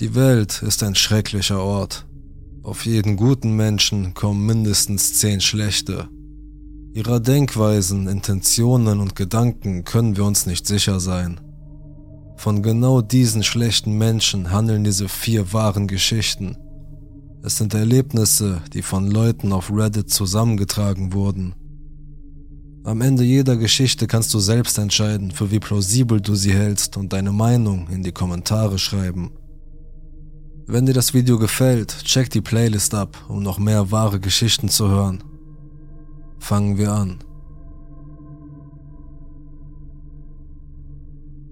Die Welt ist ein schrecklicher Ort. Auf jeden guten Menschen kommen mindestens zehn schlechte. Ihrer Denkweisen, Intentionen und Gedanken können wir uns nicht sicher sein. Von genau diesen schlechten Menschen handeln diese vier wahren Geschichten. Es sind Erlebnisse, die von Leuten auf Reddit zusammengetragen wurden. Am Ende jeder Geschichte kannst du selbst entscheiden, für wie plausibel du sie hältst und deine Meinung in die Kommentare schreiben. Wenn dir das Video gefällt, check die Playlist ab, um noch mehr wahre Geschichten zu hören. Fangen wir an.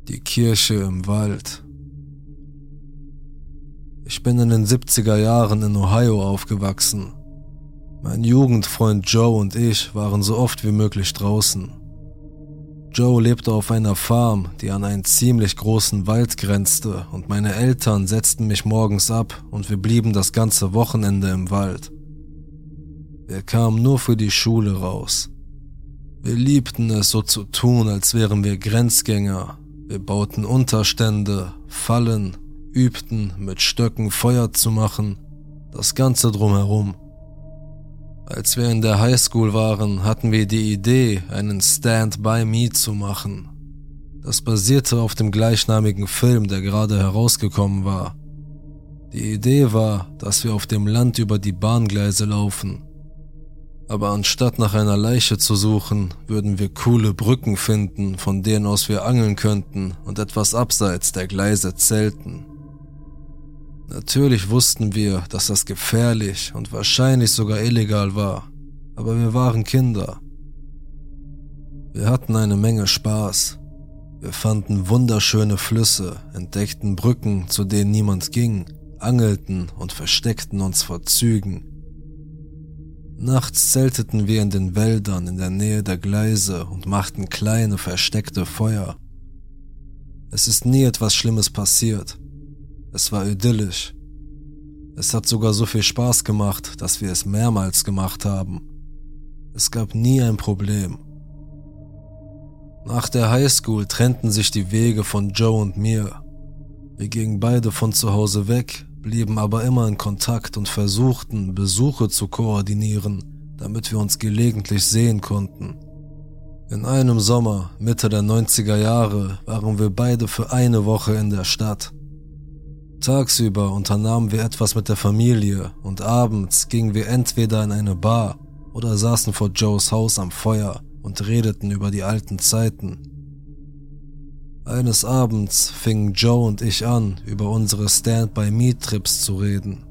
Die Kirche im Wald. Ich bin in den 70er Jahren in Ohio aufgewachsen. Mein Jugendfreund Joe und ich waren so oft wie möglich draußen. Joe lebte auf einer Farm, die an einen ziemlich großen Wald grenzte, und meine Eltern setzten mich morgens ab und wir blieben das ganze Wochenende im Wald. Wir kamen nur für die Schule raus. Wir liebten es so zu tun, als wären wir Grenzgänger. Wir bauten Unterstände, Fallen, übten mit Stöcken Feuer zu machen, das Ganze drumherum. Als wir in der Highschool waren, hatten wir die Idee, einen Stand by Me zu machen. Das basierte auf dem gleichnamigen Film, der gerade herausgekommen war. Die Idee war, dass wir auf dem Land über die Bahngleise laufen. Aber anstatt nach einer Leiche zu suchen, würden wir coole Brücken finden, von denen aus wir angeln könnten und etwas abseits der Gleise zelten. Natürlich wussten wir, dass das gefährlich und wahrscheinlich sogar illegal war, aber wir waren Kinder. Wir hatten eine Menge Spaß. Wir fanden wunderschöne Flüsse, entdeckten Brücken, zu denen niemand ging, angelten und versteckten uns vor Zügen. Nachts zelteten wir in den Wäldern in der Nähe der Gleise und machten kleine versteckte Feuer. Es ist nie etwas Schlimmes passiert. Es war idyllisch. Es hat sogar so viel Spaß gemacht, dass wir es mehrmals gemacht haben. Es gab nie ein Problem. Nach der Highschool trennten sich die Wege von Joe und mir. Wir gingen beide von zu Hause weg, blieben aber immer in Kontakt und versuchten, Besuche zu koordinieren, damit wir uns gelegentlich sehen konnten. In einem Sommer, Mitte der 90er Jahre, waren wir beide für eine Woche in der Stadt. Tagsüber unternahmen wir etwas mit der Familie und abends gingen wir entweder in eine Bar oder saßen vor Joes Haus am Feuer und redeten über die alten Zeiten. Eines Abends fingen Joe und ich an, über unsere Stand-by-Me-Trips zu reden.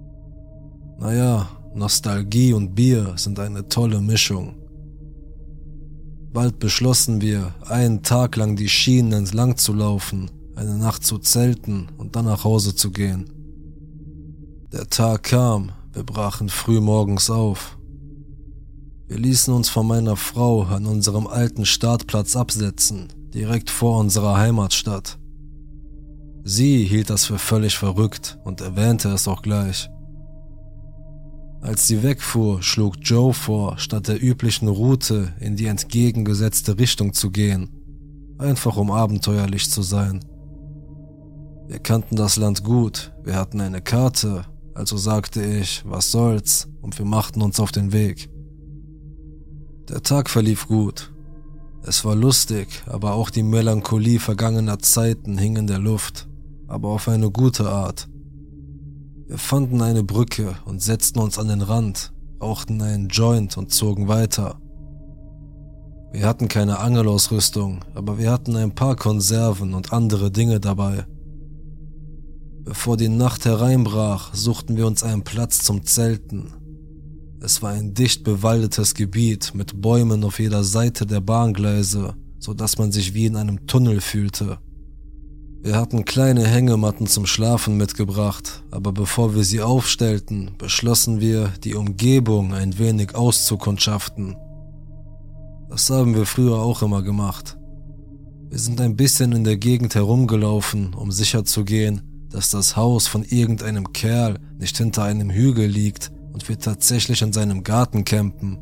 Naja, Nostalgie und Bier sind eine tolle Mischung. Bald beschlossen wir, einen Tag lang die Schienen entlang zu laufen eine Nacht zu zelten und dann nach Hause zu gehen. Der Tag kam, wir brachen früh morgens auf. Wir ließen uns von meiner Frau an unserem alten Startplatz absetzen, direkt vor unserer Heimatstadt. Sie hielt das für völlig verrückt und erwähnte es auch gleich. Als sie wegfuhr, schlug Joe vor, statt der üblichen Route in die entgegengesetzte Richtung zu gehen, einfach um abenteuerlich zu sein. Wir kannten das Land gut, wir hatten eine Karte, also sagte ich, was soll's, und wir machten uns auf den Weg. Der Tag verlief gut. Es war lustig, aber auch die Melancholie vergangener Zeiten hing in der Luft, aber auf eine gute Art. Wir fanden eine Brücke und setzten uns an den Rand, rauchten einen Joint und zogen weiter. Wir hatten keine Angelausrüstung, aber wir hatten ein paar Konserven und andere Dinge dabei. Bevor die Nacht hereinbrach, suchten wir uns einen Platz zum Zelten. Es war ein dicht bewaldetes Gebiet mit Bäumen auf jeder Seite der Bahngleise, so dass man sich wie in einem Tunnel fühlte. Wir hatten kleine Hängematten zum Schlafen mitgebracht, aber bevor wir sie aufstellten, beschlossen wir, die Umgebung ein wenig auszukundschaften. Das haben wir früher auch immer gemacht. Wir sind ein bisschen in der Gegend herumgelaufen, um sicherzugehen, dass das Haus von irgendeinem Kerl nicht hinter einem Hügel liegt und wir tatsächlich in seinem Garten campen.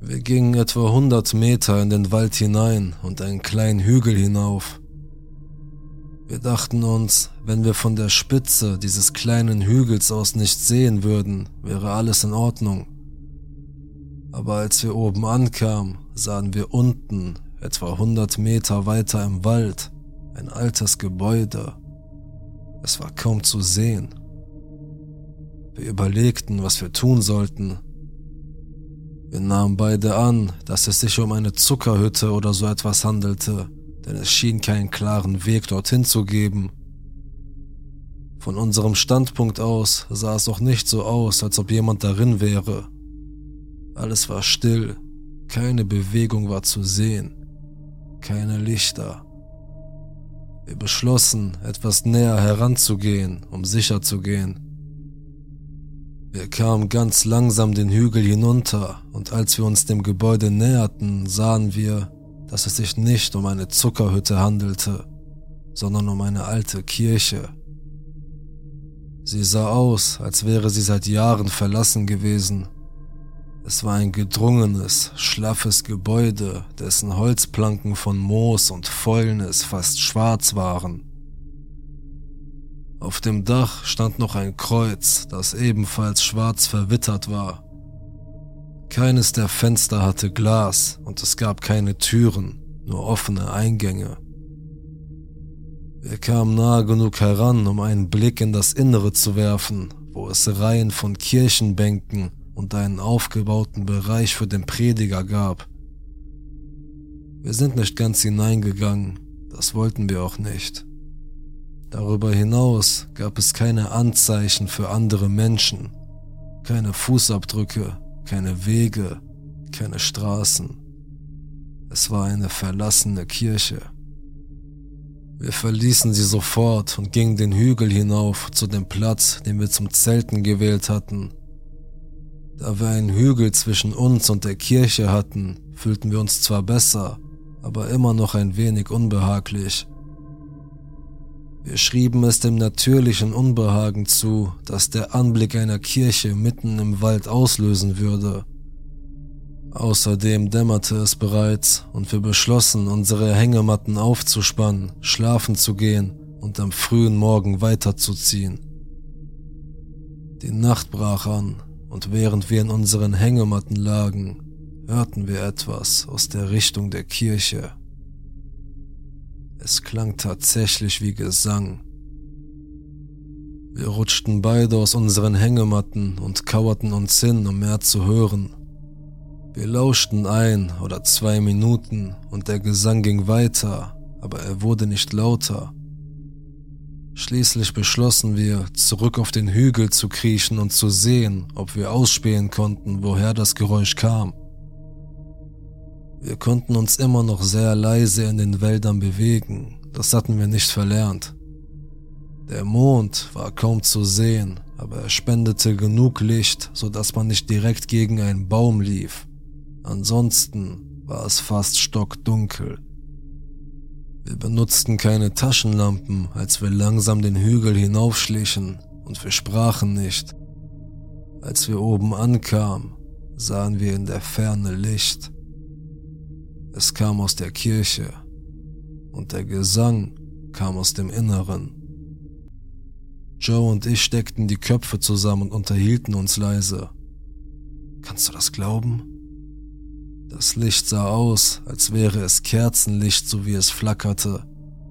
Wir gingen etwa 100 Meter in den Wald hinein und einen kleinen Hügel hinauf. Wir dachten uns, wenn wir von der Spitze dieses kleinen Hügels aus nichts sehen würden, wäre alles in Ordnung. Aber als wir oben ankamen, sahen wir unten, etwa 100 Meter weiter im Wald, ein altes Gebäude. Es war kaum zu sehen. Wir überlegten, was wir tun sollten. Wir nahmen beide an, dass es sich um eine Zuckerhütte oder so etwas handelte, denn es schien keinen klaren Weg dorthin zu geben. Von unserem Standpunkt aus sah es auch nicht so aus, als ob jemand darin wäre. Alles war still, keine Bewegung war zu sehen, keine Lichter. Wir beschlossen, etwas näher heranzugehen, um sicher zu gehen. Wir kamen ganz langsam den Hügel hinunter und als wir uns dem Gebäude näherten, sahen wir, dass es sich nicht um eine Zuckerhütte handelte, sondern um eine alte Kirche. Sie sah aus, als wäre sie seit Jahren verlassen gewesen. Es war ein gedrungenes, schlaffes Gebäude, dessen Holzplanken von Moos und Fäulnis fast schwarz waren. Auf dem Dach stand noch ein Kreuz, das ebenfalls schwarz verwittert war. Keines der Fenster hatte Glas und es gab keine Türen, nur offene Eingänge. Wir kamen nahe genug heran, um einen Blick in das Innere zu werfen, wo es Reihen von Kirchenbänken und einen aufgebauten Bereich für den Prediger gab. Wir sind nicht ganz hineingegangen, das wollten wir auch nicht. Darüber hinaus gab es keine Anzeichen für andere Menschen, keine Fußabdrücke, keine Wege, keine Straßen. Es war eine verlassene Kirche. Wir verließen sie sofort und gingen den Hügel hinauf zu dem Platz, den wir zum Zelten gewählt hatten. Da wir einen Hügel zwischen uns und der Kirche hatten, fühlten wir uns zwar besser, aber immer noch ein wenig unbehaglich. Wir schrieben es dem natürlichen Unbehagen zu, das der Anblick einer Kirche mitten im Wald auslösen würde. Außerdem dämmerte es bereits und wir beschlossen, unsere Hängematten aufzuspannen, schlafen zu gehen und am frühen Morgen weiterzuziehen. Die Nacht brach an und während wir in unseren Hängematten lagen, hörten wir etwas aus der Richtung der Kirche. Es klang tatsächlich wie Gesang. Wir rutschten beide aus unseren Hängematten und kauerten uns hin, um mehr zu hören. Wir lauschten ein oder zwei Minuten und der Gesang ging weiter, aber er wurde nicht lauter. Schließlich beschlossen wir, zurück auf den Hügel zu kriechen und zu sehen, ob wir ausspähen konnten, woher das Geräusch kam. Wir konnten uns immer noch sehr leise in den Wäldern bewegen, das hatten wir nicht verlernt. Der Mond war kaum zu sehen, aber er spendete genug Licht, so dass man nicht direkt gegen einen Baum lief. Ansonsten war es fast stockdunkel. Wir benutzten keine Taschenlampen, als wir langsam den Hügel hinaufschlichen, und wir sprachen nicht. Als wir oben ankamen, sahen wir in der Ferne Licht. Es kam aus der Kirche und der Gesang kam aus dem Inneren. Joe und ich steckten die Köpfe zusammen und unterhielten uns leise. Kannst du das glauben? Das Licht sah aus, als wäre es Kerzenlicht, so wie es flackerte,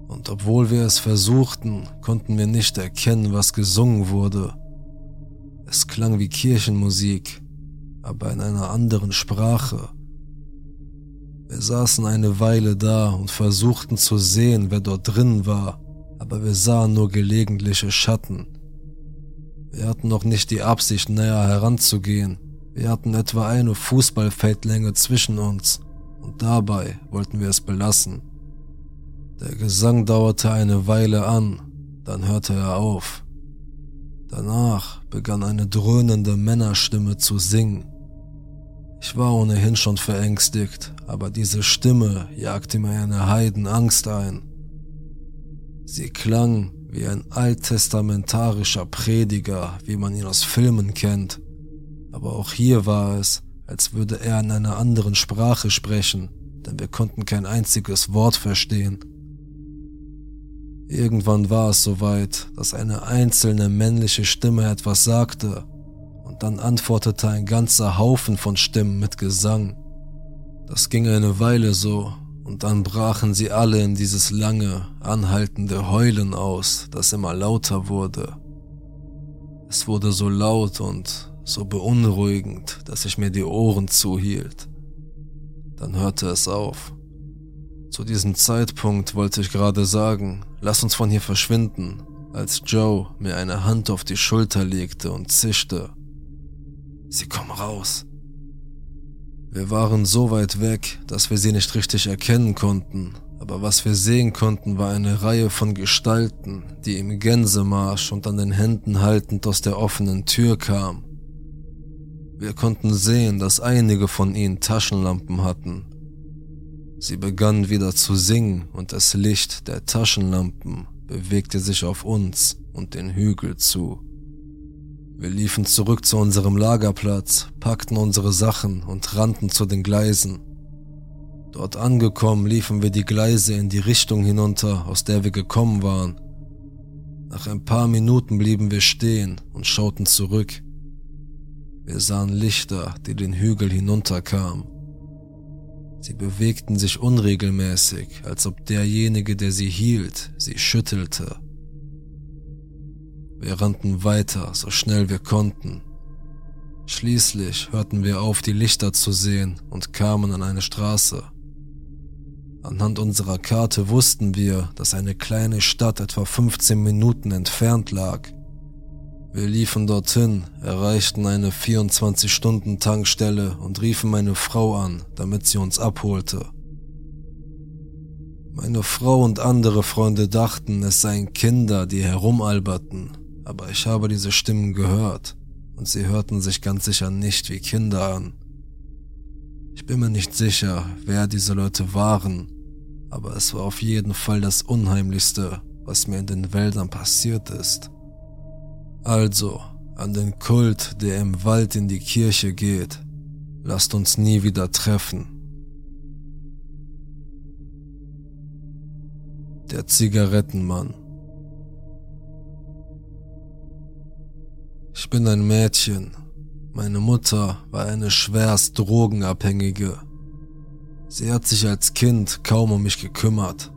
und obwohl wir es versuchten, konnten wir nicht erkennen, was gesungen wurde. Es klang wie Kirchenmusik, aber in einer anderen Sprache. Wir saßen eine Weile da und versuchten zu sehen, wer dort drin war, aber wir sahen nur gelegentliche Schatten. Wir hatten noch nicht die Absicht, näher heranzugehen. Wir hatten etwa eine Fußballfeldlänge zwischen uns und dabei wollten wir es belassen. Der Gesang dauerte eine Weile an, dann hörte er auf. Danach begann eine dröhnende Männerstimme zu singen. Ich war ohnehin schon verängstigt, aber diese Stimme jagte mir eine Heidenangst ein. Sie klang wie ein alttestamentarischer Prediger, wie man ihn aus Filmen kennt. Aber auch hier war es, als würde er in einer anderen Sprache sprechen, denn wir konnten kein einziges Wort verstehen. Irgendwann war es soweit, dass eine einzelne männliche Stimme etwas sagte, und dann antwortete ein ganzer Haufen von Stimmen mit Gesang. Das ging eine Weile so, und dann brachen sie alle in dieses lange, anhaltende Heulen aus, das immer lauter wurde. Es wurde so laut und so beunruhigend, dass ich mir die Ohren zuhielt. Dann hörte es auf. Zu diesem Zeitpunkt wollte ich gerade sagen, lass uns von hier verschwinden, als Joe mir eine Hand auf die Schulter legte und zischte. Sie kommen raus. Wir waren so weit weg, dass wir sie nicht richtig erkennen konnten, aber was wir sehen konnten, war eine Reihe von Gestalten, die im Gänsemarsch und an den Händen haltend aus der offenen Tür kamen. Wir konnten sehen, dass einige von ihnen Taschenlampen hatten. Sie begannen wieder zu singen und das Licht der Taschenlampen bewegte sich auf uns und den Hügel zu. Wir liefen zurück zu unserem Lagerplatz, packten unsere Sachen und rannten zu den Gleisen. Dort angekommen liefen wir die Gleise in die Richtung hinunter, aus der wir gekommen waren. Nach ein paar Minuten blieben wir stehen und schauten zurück. Wir sahen Lichter, die den Hügel hinunterkamen. Sie bewegten sich unregelmäßig, als ob derjenige, der sie hielt, sie schüttelte. Wir rannten weiter, so schnell wir konnten. Schließlich hörten wir auf, die Lichter zu sehen und kamen an eine Straße. Anhand unserer Karte wussten wir, dass eine kleine Stadt etwa 15 Minuten entfernt lag. Wir liefen dorthin, erreichten eine 24-Stunden-Tankstelle und riefen meine Frau an, damit sie uns abholte. Meine Frau und andere Freunde dachten, es seien Kinder, die herumalberten, aber ich habe diese Stimmen gehört und sie hörten sich ganz sicher nicht wie Kinder an. Ich bin mir nicht sicher, wer diese Leute waren, aber es war auf jeden Fall das Unheimlichste, was mir in den Wäldern passiert ist. Also, an den Kult, der im Wald in die Kirche geht, lasst uns nie wieder treffen. Der Zigarettenmann. Ich bin ein Mädchen. Meine Mutter war eine schwerst Drogenabhängige. Sie hat sich als Kind kaum um mich gekümmert.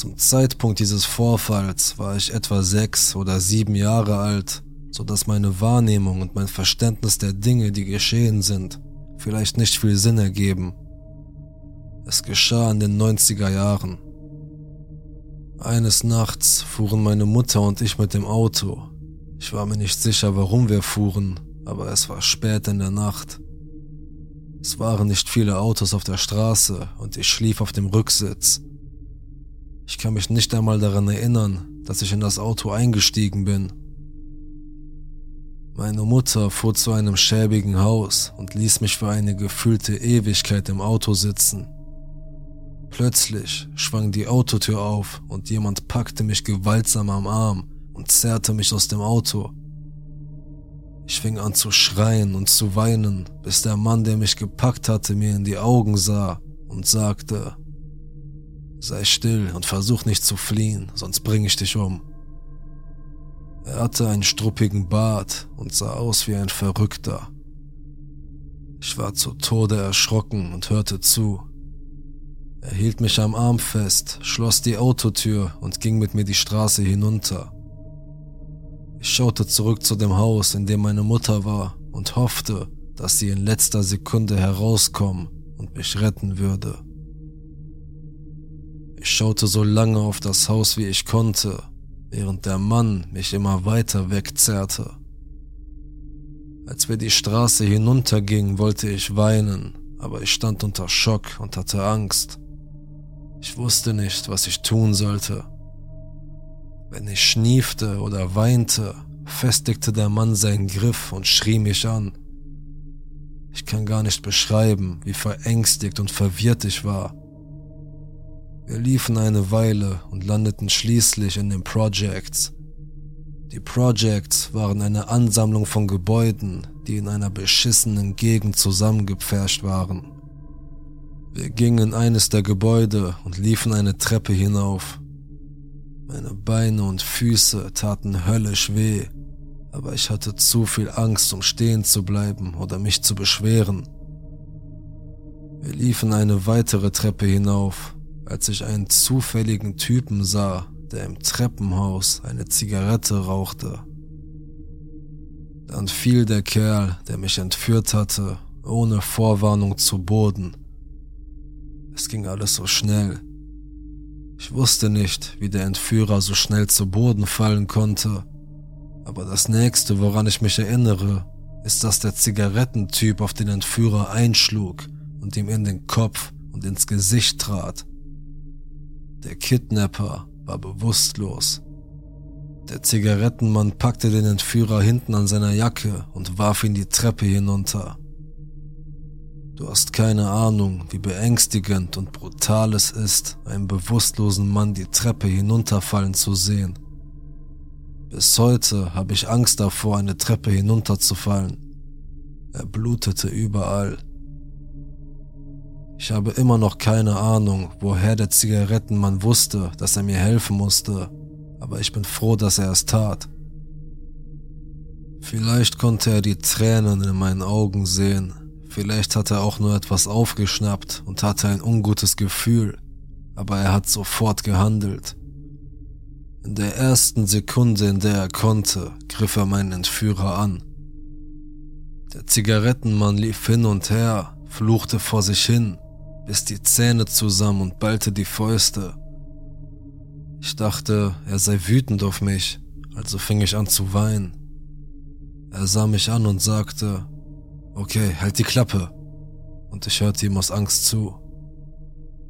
Zum Zeitpunkt dieses Vorfalls war ich etwa sechs oder sieben Jahre alt, so dass meine Wahrnehmung und mein Verständnis der Dinge, die geschehen sind, vielleicht nicht viel Sinn ergeben. Es geschah in den 90er Jahren. Eines Nachts fuhren meine Mutter und ich mit dem Auto. Ich war mir nicht sicher, warum wir fuhren, aber es war spät in der Nacht. Es waren nicht viele Autos auf der Straße und ich schlief auf dem Rücksitz. Ich kann mich nicht einmal daran erinnern, dass ich in das Auto eingestiegen bin. Meine Mutter fuhr zu einem schäbigen Haus und ließ mich für eine gefühlte Ewigkeit im Auto sitzen. Plötzlich schwang die Autotür auf und jemand packte mich gewaltsam am Arm und zerrte mich aus dem Auto. Ich fing an zu schreien und zu weinen, bis der Mann, der mich gepackt hatte, mir in die Augen sah und sagte, Sei still und versuch nicht zu fliehen, sonst bring ich dich um. Er hatte einen struppigen Bart und sah aus wie ein Verrückter. Ich war zu Tode erschrocken und hörte zu. Er hielt mich am Arm fest, schloss die Autotür und ging mit mir die Straße hinunter. Ich schaute zurück zu dem Haus, in dem meine Mutter war, und hoffte, dass sie in letzter Sekunde herauskommen und mich retten würde. Ich schaute so lange auf das Haus, wie ich konnte, während der Mann mich immer weiter wegzerrte. Als wir die Straße hinuntergingen, wollte ich weinen, aber ich stand unter Schock und hatte Angst. Ich wusste nicht, was ich tun sollte. Wenn ich schniefte oder weinte, festigte der Mann seinen Griff und schrie mich an. Ich kann gar nicht beschreiben, wie verängstigt und verwirrt ich war. Wir liefen eine Weile und landeten schließlich in den Projects. Die Projects waren eine Ansammlung von Gebäuden, die in einer beschissenen Gegend zusammengepfercht waren. Wir gingen in eines der Gebäude und liefen eine Treppe hinauf. Meine Beine und Füße taten höllisch weh, aber ich hatte zu viel Angst, um stehen zu bleiben oder mich zu beschweren. Wir liefen eine weitere Treppe hinauf, als ich einen zufälligen Typen sah, der im Treppenhaus eine Zigarette rauchte. Dann fiel der Kerl, der mich entführt hatte, ohne Vorwarnung zu Boden. Es ging alles so schnell. Ich wusste nicht, wie der Entführer so schnell zu Boden fallen konnte, aber das nächste, woran ich mich erinnere, ist, dass der Zigarettentyp auf den Entführer einschlug und ihm in den Kopf und ins Gesicht trat. Der Kidnapper war bewusstlos. Der Zigarettenmann packte den Entführer hinten an seiner Jacke und warf ihn die Treppe hinunter. Du hast keine Ahnung, wie beängstigend und brutal es ist, einen bewusstlosen Mann die Treppe hinunterfallen zu sehen. Bis heute habe ich Angst davor, eine Treppe hinunterzufallen. Er blutete überall. Ich habe immer noch keine Ahnung, woher der Zigarettenmann wusste, dass er mir helfen musste, aber ich bin froh, dass er es tat. Vielleicht konnte er die Tränen in meinen Augen sehen, vielleicht hat er auch nur etwas aufgeschnappt und hatte ein ungutes Gefühl, aber er hat sofort gehandelt. In der ersten Sekunde, in der er konnte, griff er meinen Entführer an. Der Zigarettenmann lief hin und her, fluchte vor sich hin biss die Zähne zusammen und ballte die Fäuste. Ich dachte, er sei wütend auf mich, also fing ich an zu weinen. Er sah mich an und sagte, okay, halt die Klappe. Und ich hörte ihm aus Angst zu.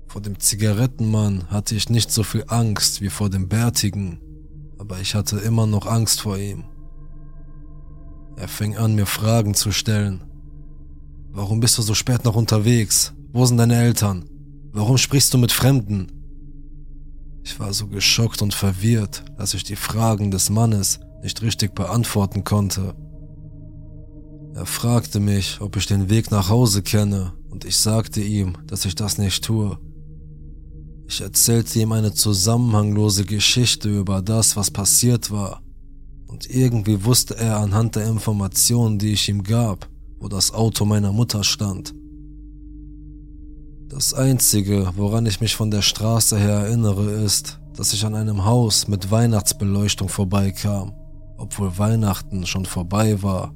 Vor dem Zigarettenmann hatte ich nicht so viel Angst wie vor dem Bärtigen, aber ich hatte immer noch Angst vor ihm. Er fing an, mir Fragen zu stellen. Warum bist du so spät noch unterwegs? Wo sind deine Eltern? Warum sprichst du mit Fremden? Ich war so geschockt und verwirrt, dass ich die Fragen des Mannes nicht richtig beantworten konnte. Er fragte mich, ob ich den Weg nach Hause kenne, und ich sagte ihm, dass ich das nicht tue. Ich erzählte ihm eine zusammenhanglose Geschichte über das, was passiert war, und irgendwie wusste er anhand der Informationen, die ich ihm gab, wo das Auto meiner Mutter stand. Das Einzige, woran ich mich von der Straße her erinnere, ist, dass ich an einem Haus mit Weihnachtsbeleuchtung vorbeikam, obwohl Weihnachten schon vorbei war.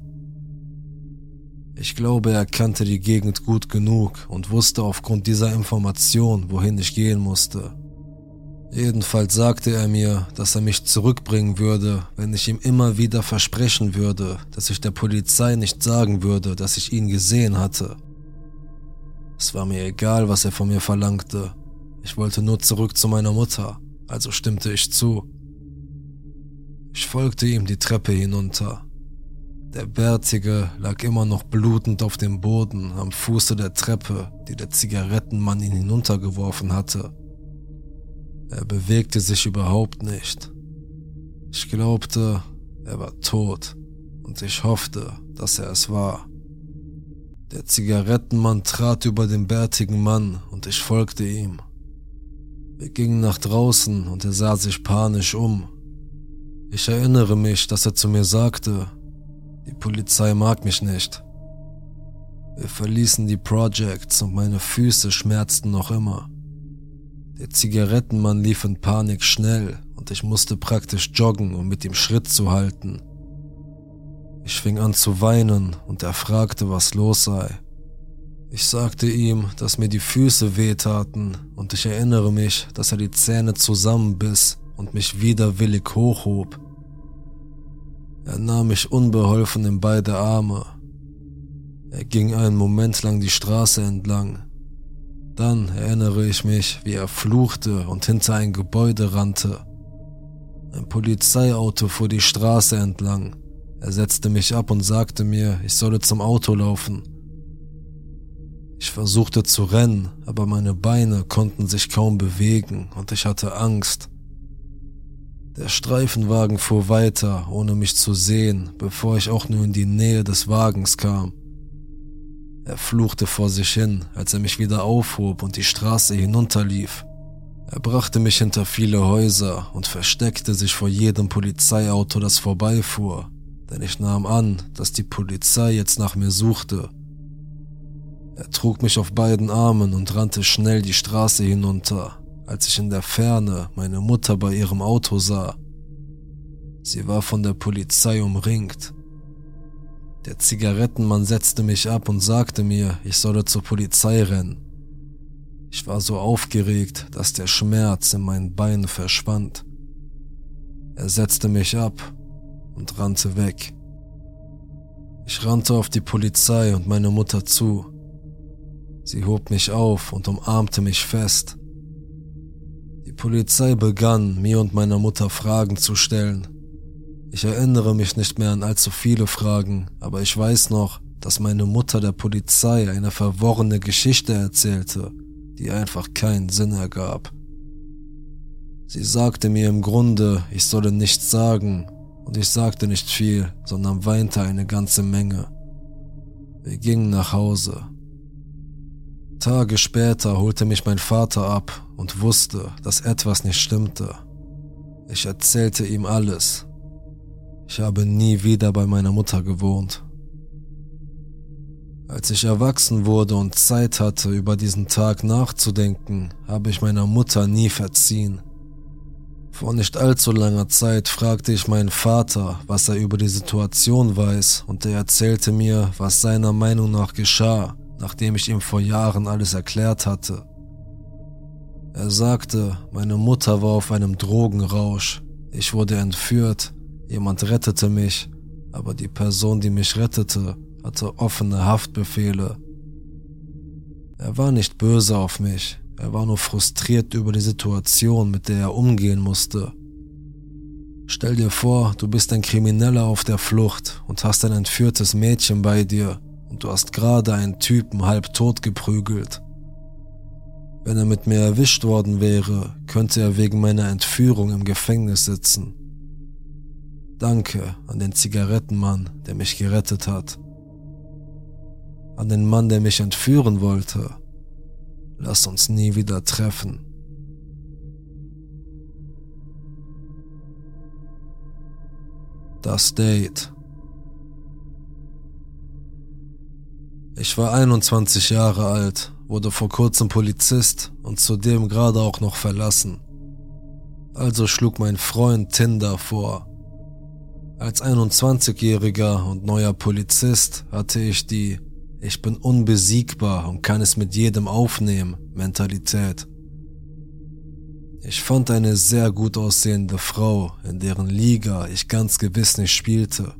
Ich glaube, er kannte die Gegend gut genug und wusste aufgrund dieser Information, wohin ich gehen musste. Jedenfalls sagte er mir, dass er mich zurückbringen würde, wenn ich ihm immer wieder versprechen würde, dass ich der Polizei nicht sagen würde, dass ich ihn gesehen hatte. Es war mir egal, was er von mir verlangte. Ich wollte nur zurück zu meiner Mutter, also stimmte ich zu. Ich folgte ihm die Treppe hinunter. Der Bärtige lag immer noch blutend auf dem Boden am Fuße der Treppe, die der Zigarettenmann ihn hinuntergeworfen hatte. Er bewegte sich überhaupt nicht. Ich glaubte, er war tot und ich hoffte, dass er es war. Der Zigarettenmann trat über den bärtigen Mann und ich folgte ihm. Wir gingen nach draußen und er sah sich panisch um. Ich erinnere mich, dass er zu mir sagte, die Polizei mag mich nicht. Wir verließen die Projects und meine Füße schmerzten noch immer. Der Zigarettenmann lief in Panik schnell und ich musste praktisch joggen, um mit ihm Schritt zu halten. Ich fing an zu weinen und er fragte, was los sei. Ich sagte ihm, dass mir die Füße wehtaten und ich erinnere mich, dass er die Zähne zusammenbiss und mich widerwillig hochhob. Er nahm mich unbeholfen in beide Arme. Er ging einen Moment lang die Straße entlang. Dann erinnere ich mich, wie er fluchte und hinter ein Gebäude rannte. Ein Polizeiauto fuhr die Straße entlang. Er setzte mich ab und sagte mir, ich solle zum Auto laufen. Ich versuchte zu rennen, aber meine Beine konnten sich kaum bewegen und ich hatte Angst. Der Streifenwagen fuhr weiter, ohne mich zu sehen, bevor ich auch nur in die Nähe des Wagens kam. Er fluchte vor sich hin, als er mich wieder aufhob und die Straße hinunterlief. Er brachte mich hinter viele Häuser und versteckte sich vor jedem Polizeiauto, das vorbeifuhr, denn ich nahm an, dass die Polizei jetzt nach mir suchte. Er trug mich auf beiden Armen und rannte schnell die Straße hinunter, als ich in der Ferne meine Mutter bei ihrem Auto sah. Sie war von der Polizei umringt. Der Zigarettenmann setzte mich ab und sagte mir, ich solle zur Polizei rennen. Ich war so aufgeregt, dass der Schmerz in meinen Beinen verschwand. Er setzte mich ab und rannte weg. Ich rannte auf die Polizei und meine Mutter zu. Sie hob mich auf und umarmte mich fest. Die Polizei begann, mir und meiner Mutter Fragen zu stellen. Ich erinnere mich nicht mehr an allzu viele Fragen, aber ich weiß noch, dass meine Mutter der Polizei eine verworrene Geschichte erzählte, die einfach keinen Sinn ergab. Sie sagte mir im Grunde, ich solle nichts sagen, und ich sagte nicht viel, sondern weinte eine ganze Menge. Wir gingen nach Hause. Tage später holte mich mein Vater ab und wusste, dass etwas nicht stimmte. Ich erzählte ihm alles. Ich habe nie wieder bei meiner Mutter gewohnt. Als ich erwachsen wurde und Zeit hatte, über diesen Tag nachzudenken, habe ich meiner Mutter nie verziehen. Vor nicht allzu langer Zeit fragte ich meinen Vater, was er über die Situation weiß, und er erzählte mir, was seiner Meinung nach geschah, nachdem ich ihm vor Jahren alles erklärt hatte. Er sagte, meine Mutter war auf einem Drogenrausch, ich wurde entführt, jemand rettete mich, aber die Person, die mich rettete, hatte offene Haftbefehle. Er war nicht böse auf mich, er war nur frustriert über die Situation, mit der er umgehen musste. Stell dir vor, du bist ein Krimineller auf der Flucht und hast ein entführtes Mädchen bei dir und du hast gerade einen Typen halb tot geprügelt. Wenn er mit mir erwischt worden wäre, könnte er wegen meiner Entführung im Gefängnis sitzen. Danke an den Zigarettenmann, der mich gerettet hat an den Mann, der mich entführen wollte. Lass uns nie wieder treffen. Das Date. Ich war 21 Jahre alt, wurde vor kurzem Polizist und zudem gerade auch noch verlassen. Also schlug mein Freund Tinder vor. Als 21-Jähriger und neuer Polizist hatte ich die ich bin unbesiegbar und kann es mit jedem aufnehmen, Mentalität. Ich fand eine sehr gut aussehende Frau, in deren Liga ich ganz gewiss nicht spielte.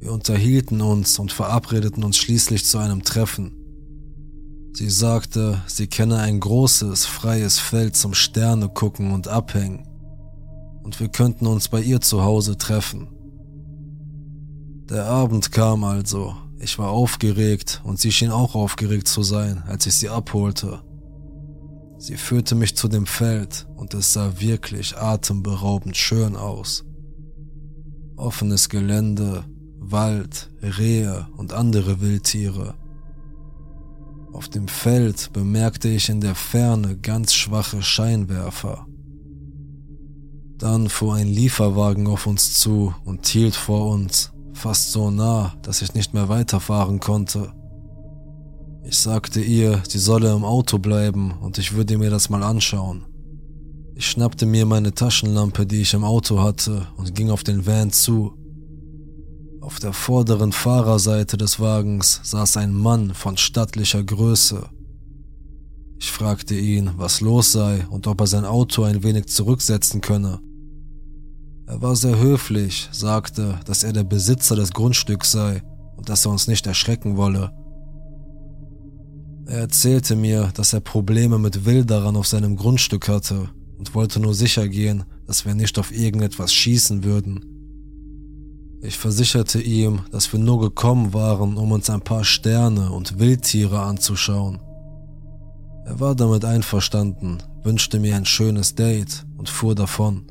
Wir unterhielten uns und verabredeten uns schließlich zu einem Treffen. Sie sagte, sie kenne ein großes, freies Feld zum Sterne gucken und abhängen. Und wir könnten uns bei ihr zu Hause treffen. Der Abend kam also, ich war aufgeregt und sie schien auch aufgeregt zu sein, als ich sie abholte. Sie führte mich zu dem Feld und es sah wirklich atemberaubend schön aus. Offenes Gelände, Wald, Rehe und andere Wildtiere. Auf dem Feld bemerkte ich in der Ferne ganz schwache Scheinwerfer. Dann fuhr ein Lieferwagen auf uns zu und hielt vor uns fast so nah, dass ich nicht mehr weiterfahren konnte. Ich sagte ihr, sie solle im Auto bleiben und ich würde mir das mal anschauen. Ich schnappte mir meine Taschenlampe, die ich im Auto hatte, und ging auf den Van zu. Auf der vorderen Fahrerseite des Wagens saß ein Mann von stattlicher Größe. Ich fragte ihn, was los sei und ob er sein Auto ein wenig zurücksetzen könne. Er war sehr höflich, sagte, dass er der Besitzer des Grundstücks sei und dass er uns nicht erschrecken wolle. Er erzählte mir, dass er Probleme mit Wilderern auf seinem Grundstück hatte und wollte nur sicher gehen, dass wir nicht auf irgendetwas schießen würden. Ich versicherte ihm, dass wir nur gekommen waren, um uns ein paar Sterne und Wildtiere anzuschauen. Er war damit einverstanden, wünschte mir ein schönes Date und fuhr davon.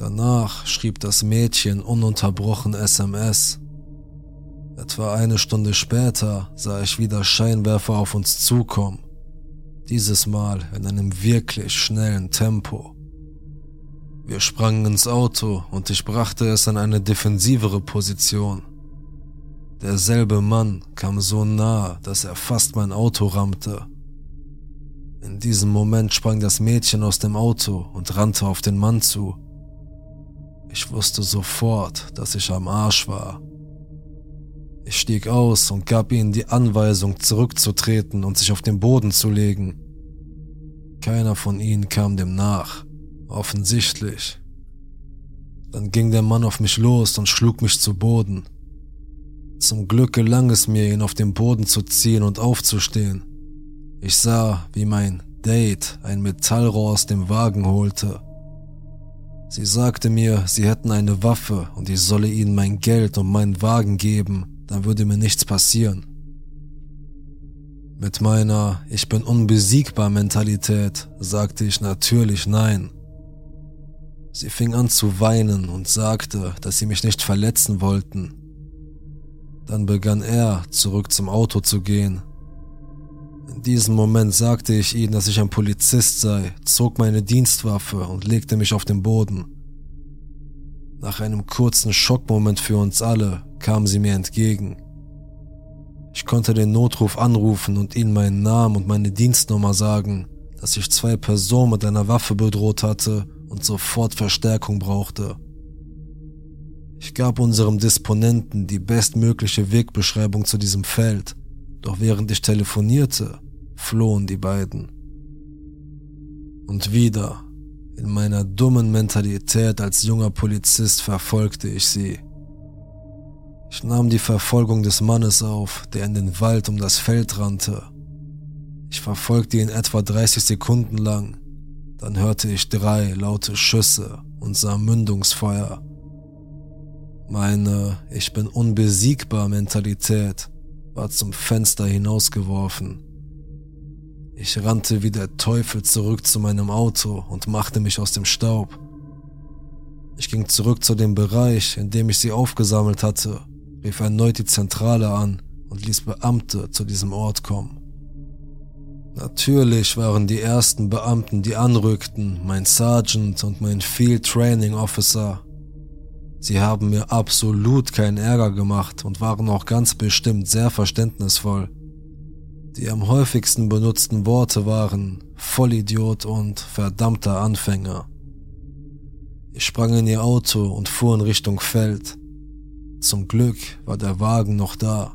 Danach schrieb das Mädchen ununterbrochen SMS. Etwa eine Stunde später sah ich wieder Scheinwerfer auf uns zukommen. Dieses Mal in einem wirklich schnellen Tempo. Wir sprangen ins Auto und ich brachte es an eine defensivere Position. Derselbe Mann kam so nahe, dass er fast mein Auto rammte. In diesem Moment sprang das Mädchen aus dem Auto und rannte auf den Mann zu. Ich wusste sofort, dass ich am Arsch war. Ich stieg aus und gab ihnen die Anweisung, zurückzutreten und sich auf den Boden zu legen. Keiner von ihnen kam dem nach, offensichtlich. Dann ging der Mann auf mich los und schlug mich zu Boden. Zum Glück gelang es mir, ihn auf den Boden zu ziehen und aufzustehen. Ich sah, wie mein Date ein Metallrohr aus dem Wagen holte. Sie sagte mir, sie hätten eine Waffe und ich solle ihnen mein Geld und meinen Wagen geben, dann würde mir nichts passieren. Mit meiner Ich bin unbesiegbar Mentalität sagte ich natürlich nein. Sie fing an zu weinen und sagte, dass sie mich nicht verletzen wollten. Dann begann er, zurück zum Auto zu gehen in diesem Moment sagte ich ihnen, dass ich ein Polizist sei, zog meine Dienstwaffe und legte mich auf den Boden. Nach einem kurzen Schockmoment für uns alle kamen sie mir entgegen. Ich konnte den Notruf anrufen und ihnen meinen Namen und meine Dienstnummer sagen, dass ich zwei Personen mit einer Waffe bedroht hatte und sofort Verstärkung brauchte. Ich gab unserem Disponenten die bestmögliche Wegbeschreibung zu diesem Feld doch während ich telefonierte, flohen die beiden. Und wieder, in meiner dummen Mentalität als junger Polizist verfolgte ich sie. Ich nahm die Verfolgung des Mannes auf, der in den Wald um das Feld rannte. Ich verfolgte ihn etwa 30 Sekunden lang. Dann hörte ich drei laute Schüsse und sah Mündungsfeuer. Meine Ich bin unbesiegbar Mentalität war zum Fenster hinausgeworfen. Ich rannte wie der Teufel zurück zu meinem Auto und machte mich aus dem Staub. Ich ging zurück zu dem Bereich, in dem ich sie aufgesammelt hatte, rief erneut die Zentrale an und ließ Beamte zu diesem Ort kommen. Natürlich waren die ersten Beamten, die anrückten, mein Sergeant und mein Field Training Officer, Sie haben mir absolut keinen Ärger gemacht und waren auch ganz bestimmt sehr verständnisvoll. Die am häufigsten benutzten Worte waren Vollidiot und verdammter Anfänger. Ich sprang in ihr Auto und fuhr in Richtung Feld. Zum Glück war der Wagen noch da.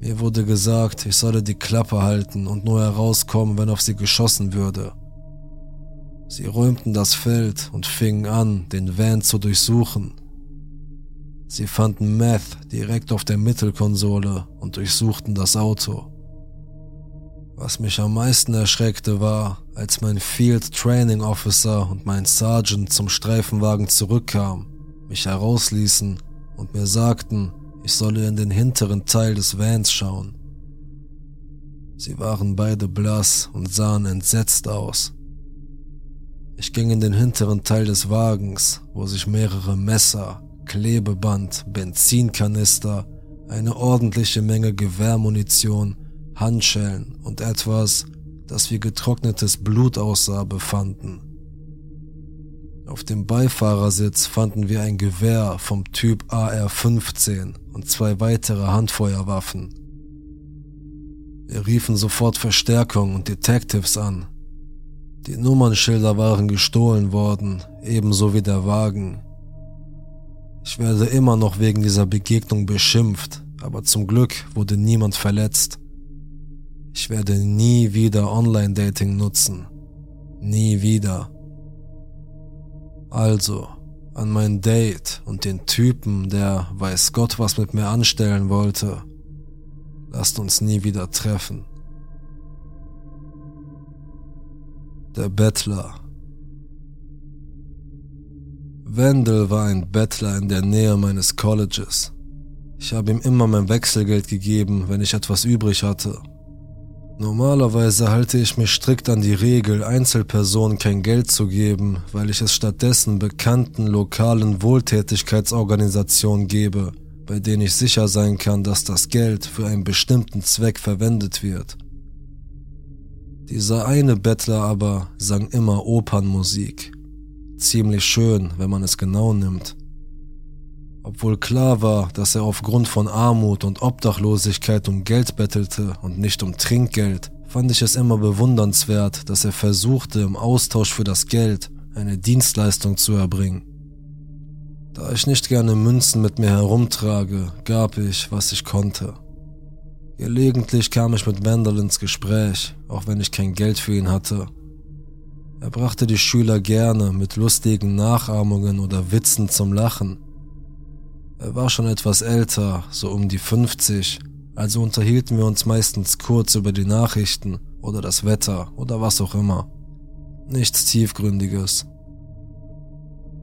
Mir wurde gesagt, ich solle die Klappe halten und nur herauskommen, wenn auf sie geschossen würde. Sie räumten das Feld und fingen an, den Van zu durchsuchen. Sie fanden Meth direkt auf der Mittelkonsole und durchsuchten das Auto. Was mich am meisten erschreckte war, als mein Field Training Officer und mein Sergeant zum Streifenwagen zurückkamen, mich herausließen und mir sagten, ich solle in den hinteren Teil des Vans schauen. Sie waren beide blass und sahen entsetzt aus. Ich ging in den hinteren Teil des Wagens, wo sich mehrere Messer, Klebeband, Benzinkanister, eine ordentliche Menge Gewehrmunition, Handschellen und etwas, das wie getrocknetes Blut aussah, befanden. Auf dem Beifahrersitz fanden wir ein Gewehr vom Typ AR-15 und zwei weitere Handfeuerwaffen. Wir riefen sofort Verstärkung und Detectives an, die Nummernschilder waren gestohlen worden, ebenso wie der Wagen. Ich werde immer noch wegen dieser Begegnung beschimpft, aber zum Glück wurde niemand verletzt. Ich werde nie wieder Online-Dating nutzen. Nie wieder. Also, an mein Date und den Typen, der weiß Gott was mit mir anstellen wollte. Lasst uns nie wieder treffen. Der Bettler. Wendell war ein Bettler in der Nähe meines Colleges. Ich habe ihm immer mein Wechselgeld gegeben, wenn ich etwas übrig hatte. Normalerweise halte ich mich strikt an die Regel, Einzelpersonen kein Geld zu geben, weil ich es stattdessen bekannten lokalen Wohltätigkeitsorganisationen gebe, bei denen ich sicher sein kann, dass das Geld für einen bestimmten Zweck verwendet wird. Dieser eine Bettler aber sang immer Opernmusik. Ziemlich schön, wenn man es genau nimmt. Obwohl klar war, dass er aufgrund von Armut und Obdachlosigkeit um Geld bettelte und nicht um Trinkgeld, fand ich es immer bewundernswert, dass er versuchte, im Austausch für das Geld eine Dienstleistung zu erbringen. Da ich nicht gerne Münzen mit mir herumtrage, gab ich, was ich konnte. Gelegentlich kam ich mit Wendell ins Gespräch, auch wenn ich kein Geld für ihn hatte. Er brachte die Schüler gerne mit lustigen Nachahmungen oder Witzen zum Lachen. Er war schon etwas älter, so um die 50, also unterhielten wir uns meistens kurz über die Nachrichten oder das Wetter oder was auch immer. Nichts Tiefgründiges.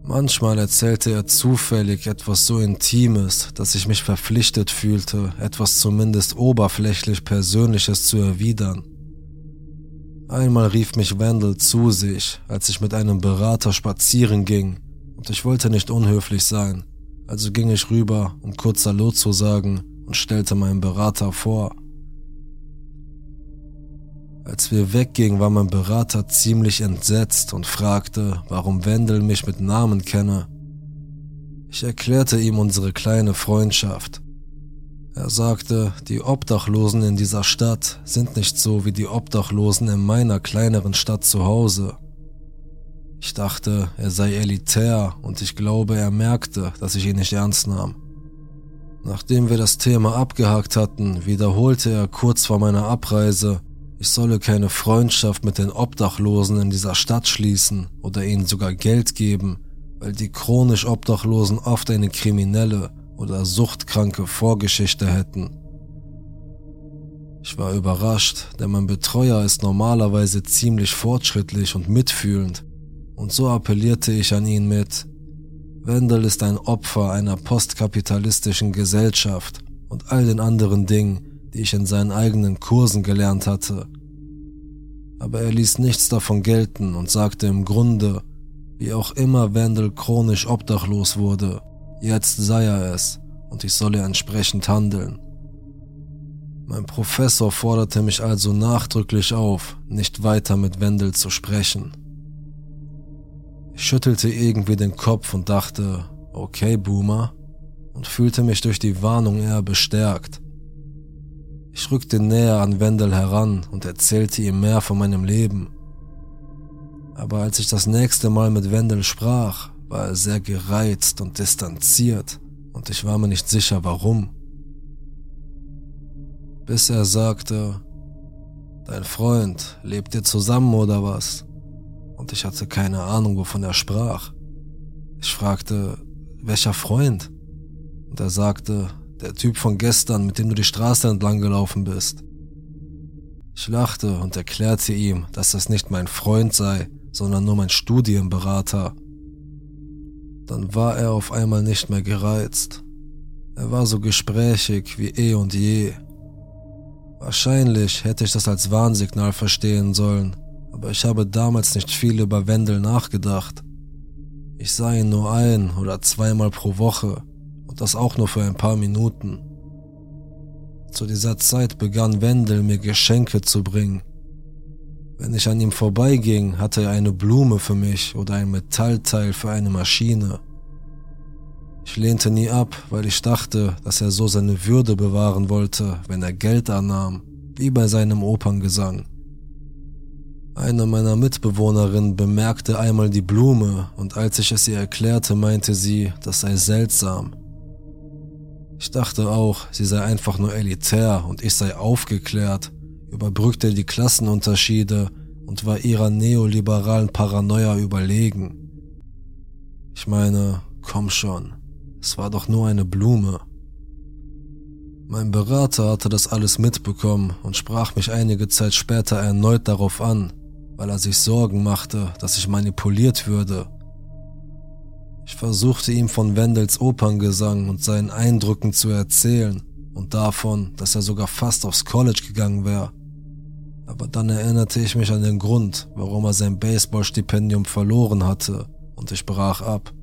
Manchmal erzählte er zufällig etwas so Intimes, dass ich mich verpflichtet fühlte, etwas zumindest oberflächlich Persönliches zu erwidern. Einmal rief mich Wendell zu sich, als ich mit einem Berater spazieren ging, und ich wollte nicht unhöflich sein, also ging ich rüber, um kurz Hallo zu sagen und stellte meinen Berater vor. Als wir weggingen, war mein Berater ziemlich entsetzt und fragte, warum Wendel mich mit Namen kenne. Ich erklärte ihm unsere kleine Freundschaft. Er sagte, die Obdachlosen in dieser Stadt sind nicht so wie die Obdachlosen in meiner kleineren Stadt zu Hause. Ich dachte, er sei elitär und ich glaube, er merkte, dass ich ihn nicht ernst nahm. Nachdem wir das Thema abgehakt hatten, wiederholte er kurz vor meiner Abreise, ich solle keine Freundschaft mit den Obdachlosen in dieser Stadt schließen oder ihnen sogar Geld geben, weil die chronisch Obdachlosen oft eine kriminelle oder suchtkranke Vorgeschichte hätten. Ich war überrascht, denn mein Betreuer ist normalerweise ziemlich fortschrittlich und mitfühlend, und so appellierte ich an ihn mit, Wendell ist ein Opfer einer postkapitalistischen Gesellschaft und all den anderen Dingen, die ich in seinen eigenen Kursen gelernt hatte. Aber er ließ nichts davon gelten und sagte im Grunde, wie auch immer Wendell chronisch obdachlos wurde, jetzt sei er es und ich solle entsprechend handeln. Mein Professor forderte mich also nachdrücklich auf, nicht weiter mit Wendell zu sprechen. Ich schüttelte irgendwie den Kopf und dachte, okay, Boomer, und fühlte mich durch die Warnung eher bestärkt. Ich rückte näher an Wendell heran und erzählte ihm mehr von meinem Leben. Aber als ich das nächste Mal mit Wendell sprach, war er sehr gereizt und distanziert und ich war mir nicht sicher warum. Bis er sagte, Dein Freund, lebt ihr zusammen oder was? Und ich hatte keine Ahnung, wovon er sprach. Ich fragte, welcher Freund? Und er sagte, der Typ von gestern, mit dem du die Straße entlang gelaufen bist. Ich lachte und erklärte ihm, dass das nicht mein Freund sei, sondern nur mein Studienberater. Dann war er auf einmal nicht mehr gereizt. Er war so gesprächig wie eh und je. Wahrscheinlich hätte ich das als Warnsignal verstehen sollen, aber ich habe damals nicht viel über Wendel nachgedacht. Ich sah ihn nur ein oder zweimal pro Woche das auch nur für ein paar Minuten. Zu dieser Zeit begann Wendel mir Geschenke zu bringen. Wenn ich an ihm vorbeiging, hatte er eine Blume für mich oder ein Metallteil für eine Maschine. Ich lehnte nie ab, weil ich dachte, dass er so seine Würde bewahren wollte, wenn er Geld annahm, wie bei seinem Operngesang. Eine meiner Mitbewohnerinnen bemerkte einmal die Blume und als ich es ihr erklärte, meinte sie, das sei seltsam. Ich dachte auch, sie sei einfach nur elitär und ich sei aufgeklärt, überbrückte die Klassenunterschiede und war ihrer neoliberalen Paranoia überlegen. Ich meine, komm schon, es war doch nur eine Blume. Mein Berater hatte das alles mitbekommen und sprach mich einige Zeit später erneut darauf an, weil er sich Sorgen machte, dass ich manipuliert würde ich versuchte ihm von Wendels Operngesang und seinen Eindrücken zu erzählen und davon, dass er sogar fast aufs College gegangen wäre. Aber dann erinnerte ich mich an den Grund, warum er sein Baseballstipendium verloren hatte und ich brach ab.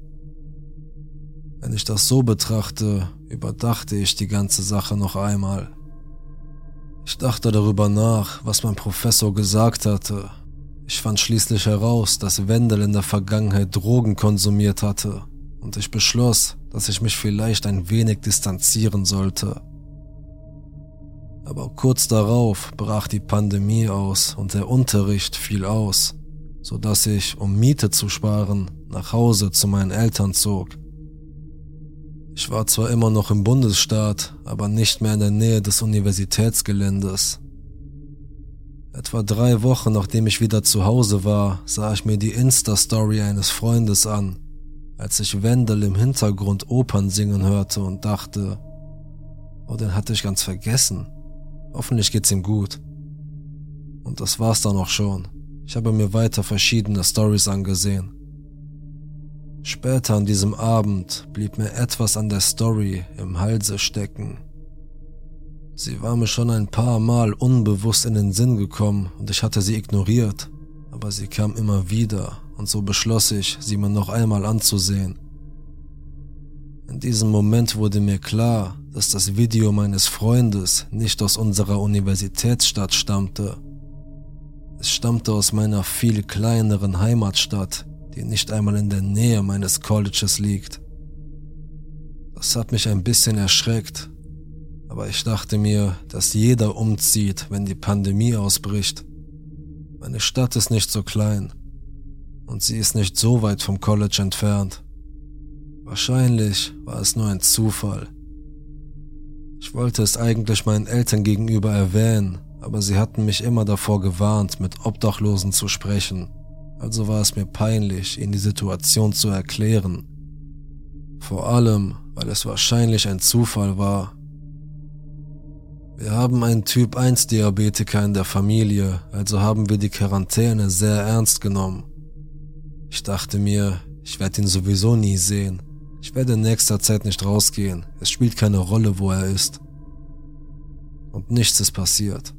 Wenn ich das so betrachte, überdachte ich die ganze Sache noch einmal. Ich dachte darüber nach, was mein Professor gesagt hatte. Ich fand schließlich heraus, dass Wendell in der Vergangenheit Drogen konsumiert hatte und ich beschloss, dass ich mich vielleicht ein wenig distanzieren sollte. Aber kurz darauf brach die Pandemie aus und der Unterricht fiel aus, so dass ich, um Miete zu sparen, nach Hause zu meinen Eltern zog. Ich war zwar immer noch im Bundesstaat, aber nicht mehr in der Nähe des Universitätsgeländes. Etwa drei Wochen nachdem ich wieder zu Hause war, sah ich mir die Insta-Story eines Freundes an, als ich Wendell im Hintergrund Opern singen hörte und dachte, oh, den hatte ich ganz vergessen. Hoffentlich geht's ihm gut. Und das war's dann auch schon. Ich habe mir weiter verschiedene Stories angesehen. Später an diesem Abend blieb mir etwas an der Story im Halse stecken. Sie war mir schon ein paar Mal unbewusst in den Sinn gekommen und ich hatte sie ignoriert, aber sie kam immer wieder und so beschloss ich, sie mir noch einmal anzusehen. In diesem Moment wurde mir klar, dass das Video meines Freundes nicht aus unserer Universitätsstadt stammte. Es stammte aus meiner viel kleineren Heimatstadt, die nicht einmal in der Nähe meines Colleges liegt. Das hat mich ein bisschen erschreckt, aber ich dachte mir, dass jeder umzieht, wenn die Pandemie ausbricht. Meine Stadt ist nicht so klein und sie ist nicht so weit vom College entfernt. Wahrscheinlich war es nur ein Zufall. Ich wollte es eigentlich meinen Eltern gegenüber erwähnen, aber sie hatten mich immer davor gewarnt, mit Obdachlosen zu sprechen, also war es mir peinlich, ihnen die Situation zu erklären. Vor allem, weil es wahrscheinlich ein Zufall war. Wir haben einen Typ 1 Diabetiker in der Familie, also haben wir die Quarantäne sehr ernst genommen. Ich dachte mir, ich werde ihn sowieso nie sehen, ich werde in nächster Zeit nicht rausgehen. Es spielt keine Rolle, wo er ist. Und nichts ist passiert.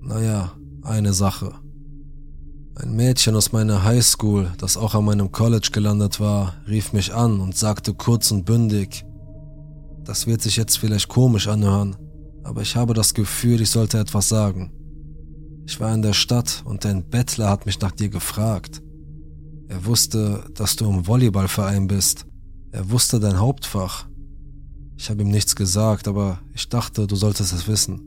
Naja, eine Sache. Ein Mädchen aus meiner Highschool, das auch an meinem College gelandet war, rief mich an und sagte kurz und bündig, das wird sich jetzt vielleicht komisch anhören, aber ich habe das Gefühl, ich sollte etwas sagen. Ich war in der Stadt und ein Bettler hat mich nach dir gefragt. Er wusste, dass du im Volleyballverein bist er wusste dein Hauptfach. Ich habe ihm nichts gesagt, aber ich dachte, du solltest es wissen.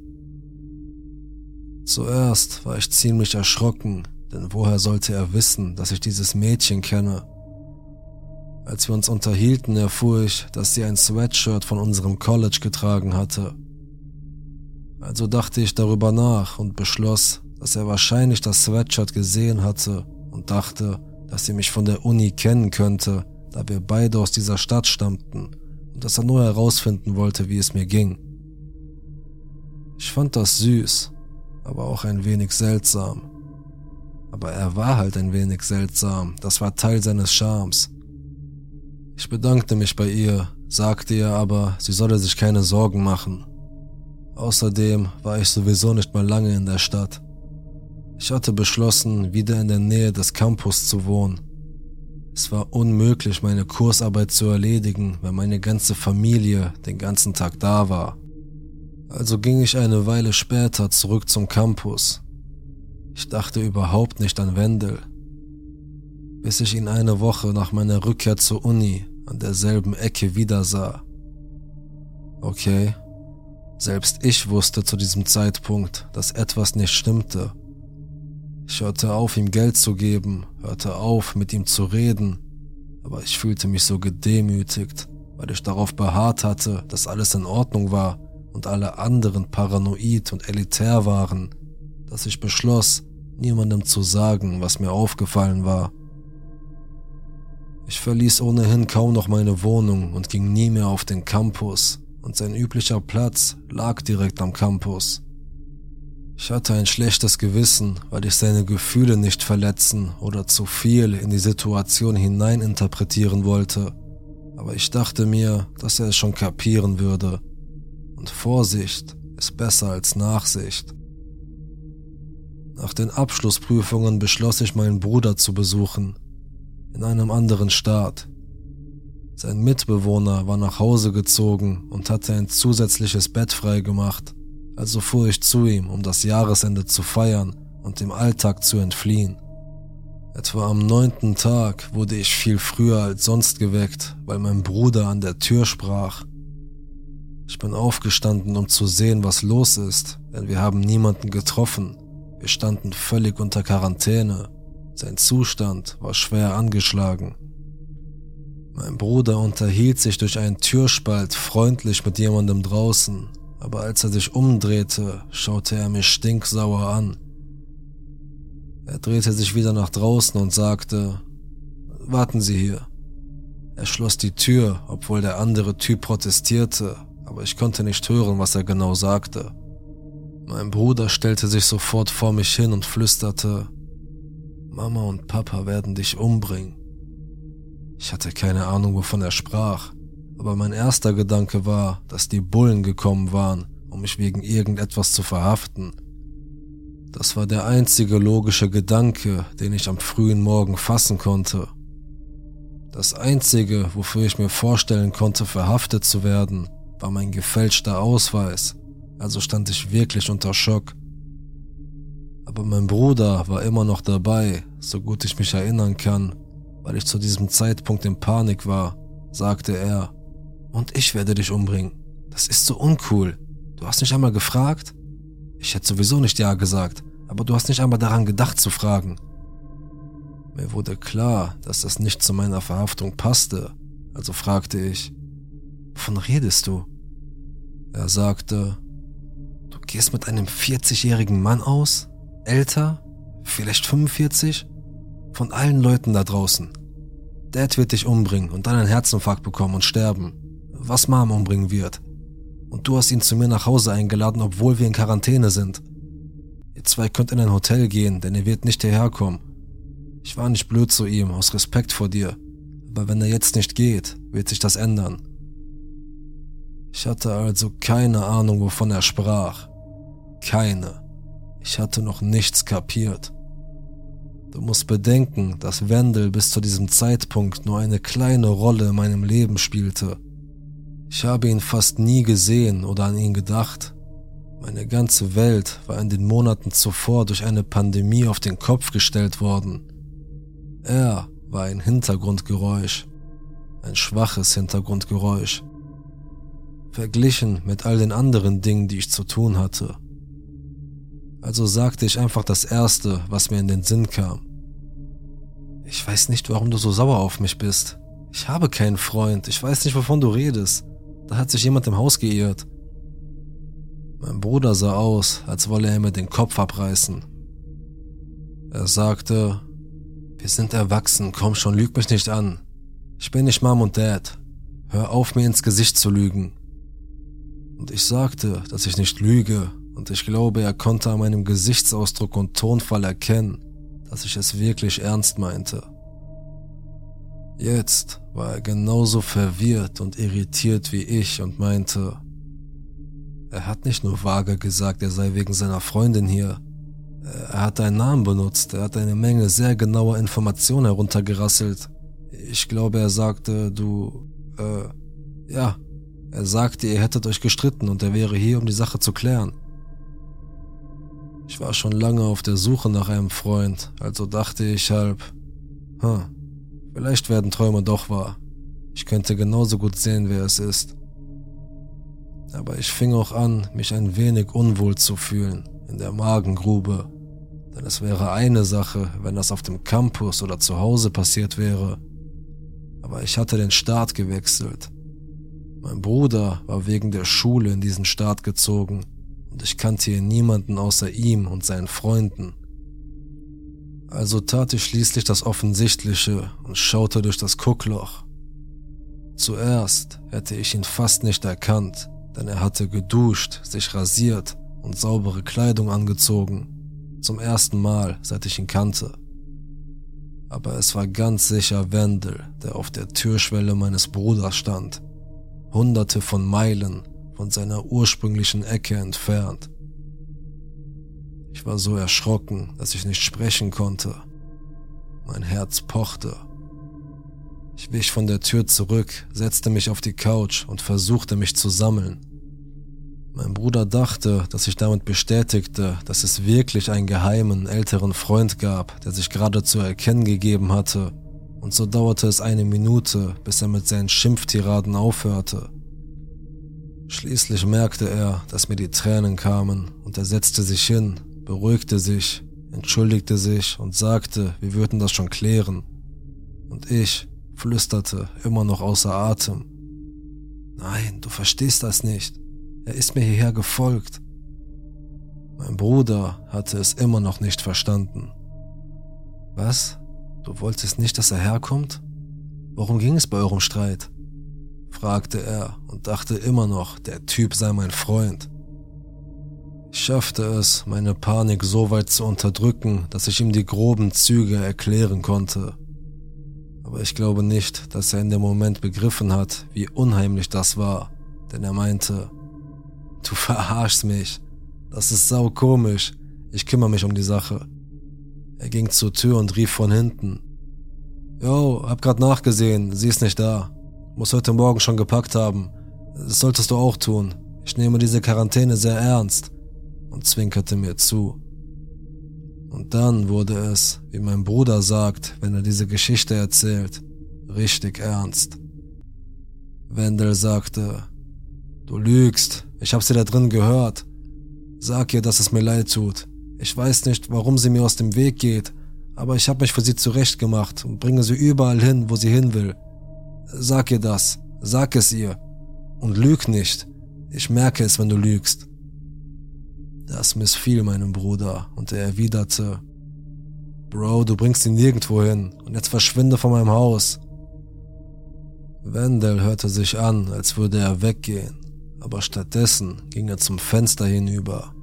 Zuerst war ich ziemlich erschrocken, denn woher sollte er wissen, dass ich dieses Mädchen kenne? Als wir uns unterhielten, erfuhr ich, dass sie ein Sweatshirt von unserem College getragen hatte. Also dachte ich darüber nach und beschloss, dass er wahrscheinlich das Sweatshirt gesehen hatte und dachte, dass sie mich von der Uni kennen könnte da wir beide aus dieser Stadt stammten und dass er nur herausfinden wollte, wie es mir ging. Ich fand das süß, aber auch ein wenig seltsam. Aber er war halt ein wenig seltsam, das war Teil seines Charmes. Ich bedankte mich bei ihr, sagte ihr aber, sie solle sich keine Sorgen machen. Außerdem war ich sowieso nicht mal lange in der Stadt. Ich hatte beschlossen, wieder in der Nähe des Campus zu wohnen es war unmöglich, meine Kursarbeit zu erledigen, weil meine ganze Familie den ganzen Tag da war. Also ging ich eine Weile später zurück zum Campus. Ich dachte überhaupt nicht an Wendel, bis ich ihn eine Woche nach meiner Rückkehr zur Uni an derselben Ecke wieder sah. Okay, selbst ich wusste zu diesem Zeitpunkt, dass etwas nicht stimmte. Ich hörte auf, ihm Geld zu geben, hörte auf, mit ihm zu reden, aber ich fühlte mich so gedemütigt, weil ich darauf beharrt hatte, dass alles in Ordnung war und alle anderen paranoid und elitär waren, dass ich beschloss, niemandem zu sagen, was mir aufgefallen war. Ich verließ ohnehin kaum noch meine Wohnung und ging nie mehr auf den Campus, und sein üblicher Platz lag direkt am Campus. Ich hatte ein schlechtes Gewissen, weil ich seine Gefühle nicht verletzen oder zu viel in die Situation hineininterpretieren wollte. Aber ich dachte mir, dass er es schon kapieren würde. Und Vorsicht ist besser als Nachsicht. Nach den Abschlussprüfungen beschloss ich meinen Bruder zu besuchen, in einem anderen Staat. Sein Mitbewohner war nach Hause gezogen und hatte ein zusätzliches Bett freigemacht Also fuhr ich zu ihm, um das Jahresende zu feiern und dem Alltag zu entfliehen. Etwa am neunten Tag wurde ich viel früher als sonst geweckt, weil mein Bruder an der Tür sprach. Ich bin aufgestanden, um zu sehen, was los ist, denn wir haben niemanden getroffen. Wir standen völlig unter Quarantäne. Sein Zustand war schwer angeschlagen. Mein Bruder unterhielt sich durch einen Türspalt freundlich mit jemandem draußen, aber als er sich umdrehte, schaute er mich stinksauer an. Er drehte sich wieder nach draußen und sagte, warten Sie hier. Er schloss die Tür, obwohl der andere Typ protestierte, aber ich konnte nicht hören, was er genau sagte. Mein Bruder stellte sich sofort vor mich hin und flüsterte, Mama und Papa werden dich umbringen. Ich hatte keine Ahnung, wovon er sprach, aber mein erster Gedanke war, dass die Bullen gekommen waren, um mich wegen irgendetwas zu verhaften. Das war der einzige logische Gedanke, den ich am frühen Morgen fassen konnte. Das einzige, wofür ich mir vorstellen konnte, verhaftet zu werden, war mein gefälschter Ausweis, also stand ich wirklich unter Schock. Aber mein Bruder war immer noch dabei, so gut ich mich erinnern kann, weil ich zu diesem Zeitpunkt in Panik war, sagte er. Und ich werde dich umbringen. Das ist so uncool. Du hast nicht einmal gefragt? Ich hätte sowieso nicht Ja gesagt, aber du hast nicht einmal daran gedacht zu fragen. Mir wurde klar, dass das nicht zu meiner Verhaftung passte, also fragte ich, wovon redest du? Er sagte, du gehst mit einem 40-jährigen Mann aus? Älter? Vielleicht 45? Von allen Leuten da draußen. Dad wird dich umbringen und dann einen Herzinfarkt bekommen und sterben. Was Mom umbringen wird. Und du hast ihn zu mir nach Hause eingeladen, obwohl wir in Quarantäne sind. Ihr zwei könnt in ein Hotel gehen, denn er wird nicht hierher kommen. Ich war nicht blöd zu ihm, aus Respekt vor dir. Aber wenn er jetzt nicht geht, wird sich das ändern. Ich hatte also keine Ahnung, wovon er sprach. Keine. Ich hatte noch nichts kapiert. Du musst bedenken, dass Wendell bis zu diesem Zeitpunkt nur eine kleine Rolle in meinem Leben spielte. Ich habe ihn fast nie gesehen oder an ihn gedacht. Meine ganze Welt war in den Monaten zuvor durch eine Pandemie auf den Kopf gestellt worden. Er war ein Hintergrundgeräusch, ein schwaches Hintergrundgeräusch, verglichen mit all den anderen Dingen, die ich zu tun hatte. Also sagte ich einfach das Erste, was mir in den Sinn kam. Ich weiß nicht, warum du so sauer auf mich bist. Ich habe keinen Freund, ich weiß nicht, wovon du redest. Da hat sich jemand im Haus geirrt. Mein Bruder sah aus, als wolle er mir den Kopf abreißen. Er sagte, wir sind erwachsen, komm schon, lüg mich nicht an. Ich bin nicht Mom und Dad. Hör auf, mir ins Gesicht zu lügen. Und ich sagte, dass ich nicht lüge, und ich glaube, er konnte an meinem Gesichtsausdruck und Tonfall erkennen, dass ich es wirklich ernst meinte. Jetzt war er genauso verwirrt und irritiert wie ich und meinte, er hat nicht nur vage gesagt, er sei wegen seiner Freundin hier. Er hat einen Namen benutzt, er hat eine Menge sehr genauer Informationen heruntergerasselt. Ich glaube, er sagte, du, äh, ja, er sagte, ihr hättet euch gestritten und er wäre hier, um die Sache zu klären. Ich war schon lange auf der Suche nach einem Freund, also dachte ich halb, hm, vielleicht werden Träume doch wahr. Ich könnte genauso gut sehen, wer es ist aber ich fing auch an, mich ein wenig unwohl zu fühlen in der Magengrube. Denn es wäre eine Sache, wenn das auf dem Campus oder zu Hause passiert wäre. Aber ich hatte den Staat gewechselt. Mein Bruder war wegen der Schule in diesen Staat gezogen und ich kannte hier niemanden außer ihm und seinen Freunden. Also tat ich schließlich das Offensichtliche und schaute durch das Guckloch. Zuerst hätte ich ihn fast nicht erkannt, denn er hatte geduscht, sich rasiert und saubere Kleidung angezogen, zum ersten Mal, seit ich ihn kannte. Aber es war ganz sicher Wendell, der auf der Türschwelle meines Bruders stand, hunderte von Meilen von seiner ursprünglichen Ecke entfernt. Ich war so erschrocken, dass ich nicht sprechen konnte. Mein Herz pochte. Ich wich von der Tür zurück, setzte mich auf die Couch und versuchte mich zu sammeln. Mein Bruder dachte, dass ich damit bestätigte, dass es wirklich einen geheimen, älteren Freund gab, der sich gerade zu erkennen gegeben hatte, und so dauerte es eine Minute, bis er mit seinen Schimpftiraden aufhörte. Schließlich merkte er, dass mir die Tränen kamen, und er setzte sich hin, beruhigte sich, entschuldigte sich und sagte, wir würden das schon klären. Und ich flüsterte, immer noch außer Atem. Nein, du verstehst das nicht. Er ist mir hierher gefolgt. Mein Bruder hatte es immer noch nicht verstanden. Was? Du wolltest nicht, dass er herkommt? Worum ging es bei eurem Streit? Fragte er und dachte immer noch, der Typ sei mein Freund. Ich schaffte es, meine Panik so weit zu unterdrücken, dass ich ihm die groben Züge erklären konnte. Aber ich glaube nicht, dass er in dem Moment begriffen hat, wie unheimlich das war, denn er meinte, Du verarschst mich. Das ist sau komisch. Ich kümmere mich um die Sache. Er ging zur Tür und rief von hinten. Yo, hab grad nachgesehen, sie ist nicht da. Muss heute Morgen schon gepackt haben. Das solltest du auch tun. Ich nehme diese Quarantäne sehr ernst. Und zwinkerte mir zu. Und dann wurde es, wie mein Bruder sagt, wenn er diese Geschichte erzählt, richtig ernst. Wendell sagte, du lügst, ich habe sie da drin gehört. Sag ihr, dass es mir leid tut. Ich weiß nicht, warum sie mir aus dem Weg geht, aber ich habe mich für sie zurechtgemacht und bringe sie überall hin, wo sie hin will. Sag ihr das, sag es ihr. Und lüg nicht. Ich merke es, wenn du lügst. Das missfiel meinem Bruder und er erwiderte, Bro, du bringst ihn nirgendwo hin und jetzt verschwinde von meinem Haus. Wendell hörte sich an, als würde er weggehen aber stattdessen ging er zum Fenster hinüber.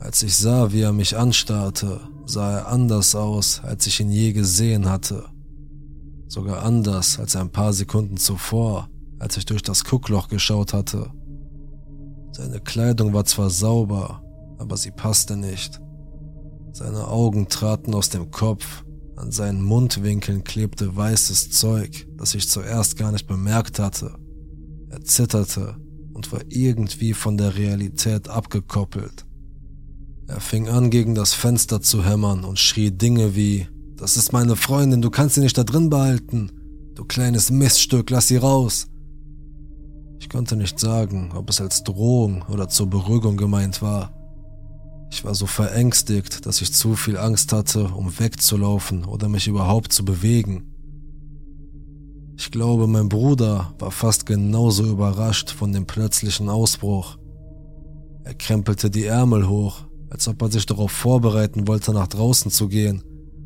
Als ich sah, wie er mich anstarrte, sah er anders aus, als ich ihn je gesehen hatte. Sogar anders als ein paar Sekunden zuvor, als ich durch das Guckloch geschaut hatte. Seine Kleidung war zwar sauber, aber sie passte nicht. Seine Augen traten aus dem Kopf, an seinen Mundwinkeln klebte weißes Zeug, das ich zuerst gar nicht bemerkt hatte. Er zitterte und war irgendwie von der Realität abgekoppelt. Er fing an, gegen das Fenster zu hämmern und schrie Dinge wie, das ist meine Freundin, du kannst sie nicht da drin behalten. Du kleines Miststück, lass sie raus. Ich konnte nicht sagen, ob es als Drohung oder zur Beruhigung gemeint war. Ich war so verängstigt, dass ich zu viel Angst hatte, um wegzulaufen oder mich überhaupt zu bewegen. Ich glaube, mein Bruder war fast genauso überrascht von dem plötzlichen Ausbruch. Er krempelte die Ärmel hoch, als ob er sich darauf vorbereiten wollte, nach draußen zu gehen,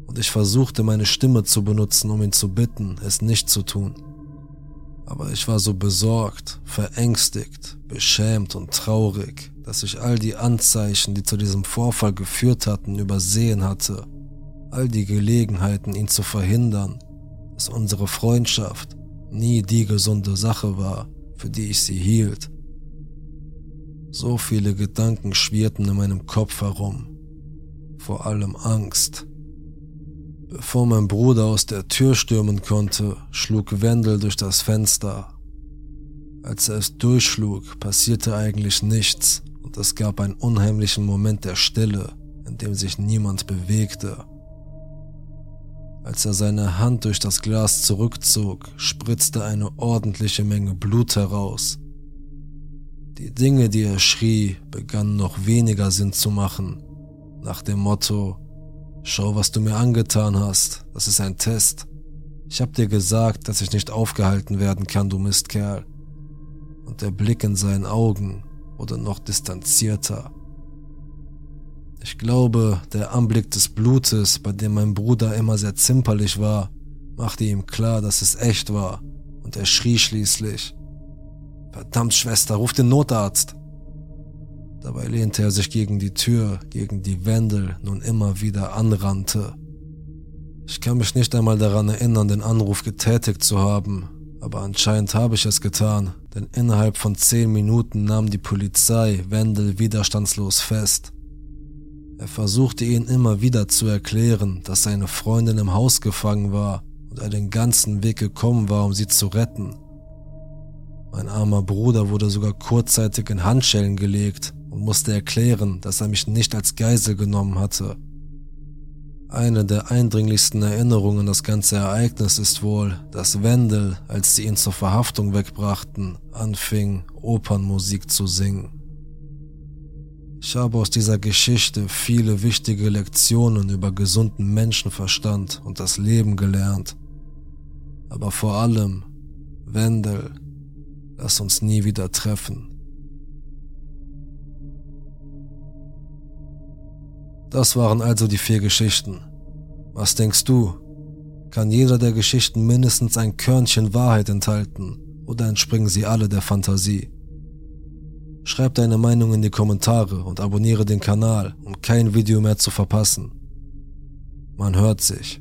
und ich versuchte meine Stimme zu benutzen, um ihn zu bitten, es nicht zu tun. Aber ich war so besorgt, verängstigt, beschämt und traurig, dass ich all die Anzeichen, die zu diesem Vorfall geführt hatten, übersehen hatte, all die Gelegenheiten, ihn zu verhindern, dass unsere Freundschaft nie die gesunde Sache war, für die ich sie hielt. So viele Gedanken schwirrten in meinem Kopf herum, vor allem Angst. Bevor mein Bruder aus der Tür stürmen konnte, schlug Wendel durch das Fenster. Als er es durchschlug, passierte eigentlich nichts und es gab einen unheimlichen Moment der Stille, in dem sich niemand bewegte. Als er seine Hand durch das Glas zurückzog, spritzte eine ordentliche Menge Blut heraus. Die Dinge, die er schrie, begannen noch weniger Sinn zu machen, nach dem Motto, schau, was du mir angetan hast, das ist ein Test. Ich hab dir gesagt, dass ich nicht aufgehalten werden kann, du Mistkerl. Und der Blick in seinen Augen wurde noch distanzierter. Ich glaube, der Anblick des Blutes, bei dem mein Bruder immer sehr zimperlich war, machte ihm klar, dass es echt war, und er schrie schließlich. Verdammt, Schwester, ruf den Notarzt! Dabei lehnte er sich gegen die Tür, gegen die Wände nun immer wieder anrannte. Ich kann mich nicht einmal daran erinnern, den Anruf getätigt zu haben, aber anscheinend habe ich es getan, denn innerhalb von zehn Minuten nahm die Polizei Wendel widerstandslos fest. Er versuchte ihnen immer wieder zu erklären, dass seine Freundin im Haus gefangen war und er den ganzen Weg gekommen war, um sie zu retten. Mein armer Bruder wurde sogar kurzzeitig in Handschellen gelegt und musste erklären, dass er mich nicht als Geisel genommen hatte. Eine der eindringlichsten Erinnerungen an das ganze Ereignis ist wohl, dass Wendel, als sie ihn zur Verhaftung wegbrachten, anfing, Opernmusik zu singen. Ich habe aus dieser Geschichte viele wichtige Lektionen über gesunden Menschenverstand und das Leben gelernt. Aber vor allem, Wendel, lass uns nie wieder treffen. Das waren also die vier Geschichten. Was denkst du? Kann jeder der Geschichten mindestens ein Körnchen Wahrheit enthalten oder entspringen sie alle der Fantasie? Schreib deine Meinung in die Kommentare und abonniere den Kanal, um kein Video mehr zu verpassen. Man hört sich.